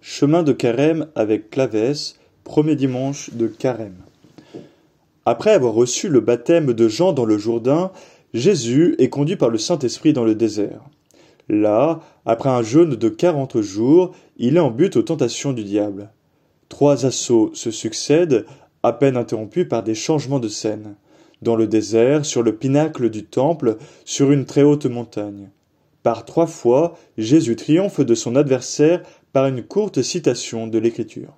chemin de Carême avec Clavès, premier dimanche de Carême. Après avoir reçu le baptême de Jean dans le Jourdain, Jésus est conduit par le Saint-Esprit dans le désert. Là, après un jeûne de quarante jours, il est en but aux tentations du diable. Trois assauts se succèdent, à peine interrompus par des changements de scène. Dans le désert, sur le pinacle du temple, sur une très haute montagne. Par trois fois, Jésus triomphe de son adversaire par une courte citation de l'Écriture.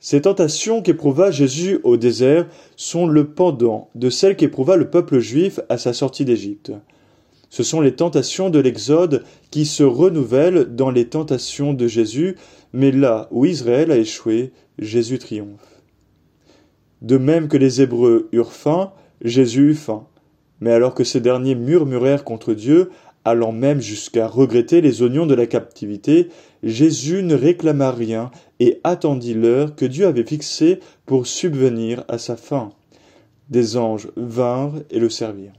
Ces tentations qu'éprouva Jésus au désert sont le pendant de celles qu'éprouva le peuple juif à sa sortie d'Égypte. Ce sont les tentations de l'Exode qui se renouvellent dans les tentations de Jésus, mais là où Israël a échoué, Jésus triomphe. De même que les Hébreux eurent faim, Jésus eut faim. Mais alors que ces derniers murmurèrent contre Dieu, allant même jusqu'à regretter les oignons de la captivité, Jésus ne réclama rien et attendit l'heure que Dieu avait fixée pour subvenir à sa faim. Des anges vinrent et le servirent.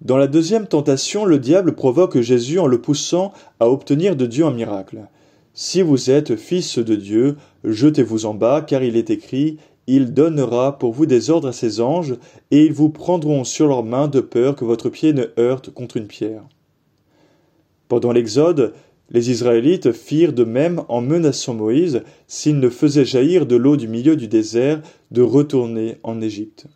Dans la deuxième tentation, le diable provoque Jésus en le poussant à obtenir de Dieu un miracle. Si vous êtes fils de Dieu, jetez-vous en bas, car il est écrit il donnera pour vous des ordres à ses anges, et ils vous prendront sur leurs mains de peur que votre pied ne heurte contre une pierre. Pendant l'Exode, les Israélites firent de même en menaçant Moïse, s'il ne faisait jaillir de l'eau du milieu du désert, de retourner en Égypte.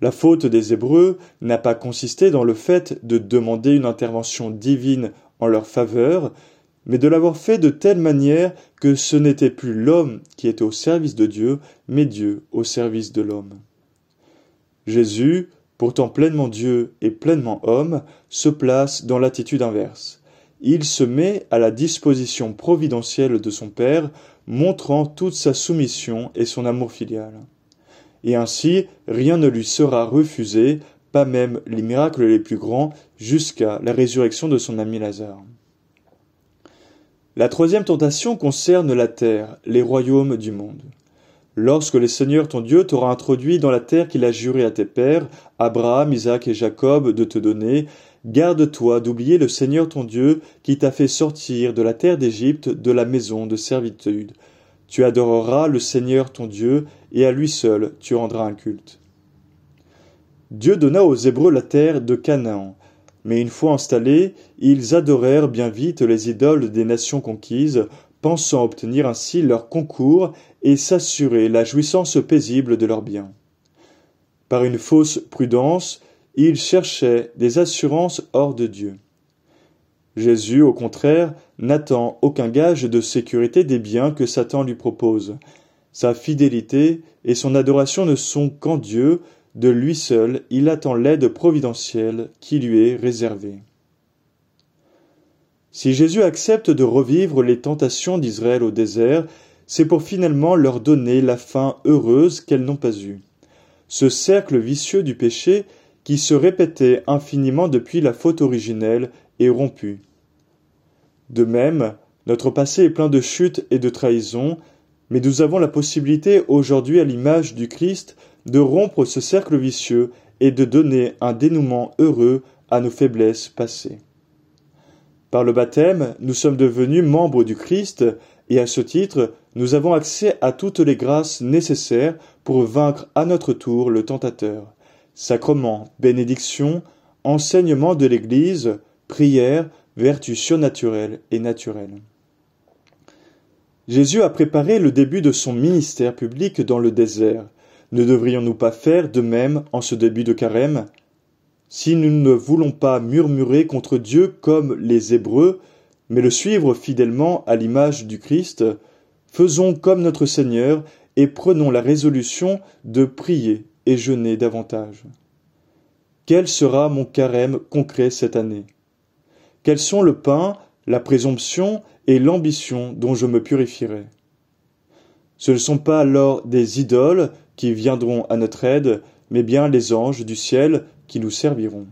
La faute des Hébreux n'a pas consisté dans le fait de demander une intervention divine en leur faveur, mais de l'avoir fait de telle manière que ce n'était plus l'homme qui était au service de Dieu, mais Dieu au service de l'homme. Jésus, pourtant pleinement Dieu et pleinement homme, se place dans l'attitude inverse. Il se met à la disposition providentielle de son Père, montrant toute sa soumission et son amour filial. Et ainsi, rien ne lui sera refusé, pas même les miracles les plus grands, jusqu'à la résurrection de son ami Lazare. La troisième tentation concerne la terre, les royaumes du monde. Lorsque le Seigneur ton Dieu t'aura introduit dans la terre qu'il a juré à tes pères, Abraham, Isaac et Jacob, de te donner, garde-toi d'oublier le Seigneur ton Dieu qui t'a fait sortir de la terre d'Égypte, de la maison de servitude. Tu adoreras le Seigneur ton Dieu, et à lui seul tu rendras un culte. Dieu donna aux Hébreux la terre de Canaan, mais une fois installés, ils adorèrent bien vite les idoles des nations conquises, pensant obtenir ainsi leur concours et s'assurer la jouissance paisible de leurs biens. Par une fausse prudence, ils cherchaient des assurances hors de Dieu. Jésus, au contraire, n'attend aucun gage de sécurité des biens que Satan lui propose. Sa fidélité et son adoration ne sont qu'en Dieu, de lui seul, il attend l'aide providentielle qui lui est réservée. Si Jésus accepte de revivre les tentations d'Israël au désert, c'est pour finalement leur donner la fin heureuse qu'elles n'ont pas eue. Ce cercle vicieux du péché, qui se répétait infiniment depuis la faute originelle, est rompu. De même, notre passé est plein de chutes et de trahisons, mais nous avons la possibilité aujourd'hui, à l'image du Christ, de rompre ce cercle vicieux et de donner un dénouement heureux à nos faiblesses passées. Par le baptême, nous sommes devenus membres du Christ et à ce titre, nous avons accès à toutes les grâces nécessaires pour vaincre à notre tour le tentateur. Sacrement, bénédiction, enseignement de l'Église, prière, vertu surnaturelle et naturelle. Jésus a préparé le début de son ministère public dans le désert. Ne devrions-nous pas faire de même en ce début de carême? Si nous ne voulons pas murmurer contre Dieu comme les Hébreux, mais le suivre fidèlement à l'image du Christ, faisons comme notre Seigneur et prenons la résolution de prier et jeûner davantage. Quel sera mon carême concret cette année? Quels sont le pain, la présomption et l'ambition dont je me purifierai? Ce ne sont pas alors des idoles qui viendront à notre aide, mais bien les anges du ciel qui nous serviront.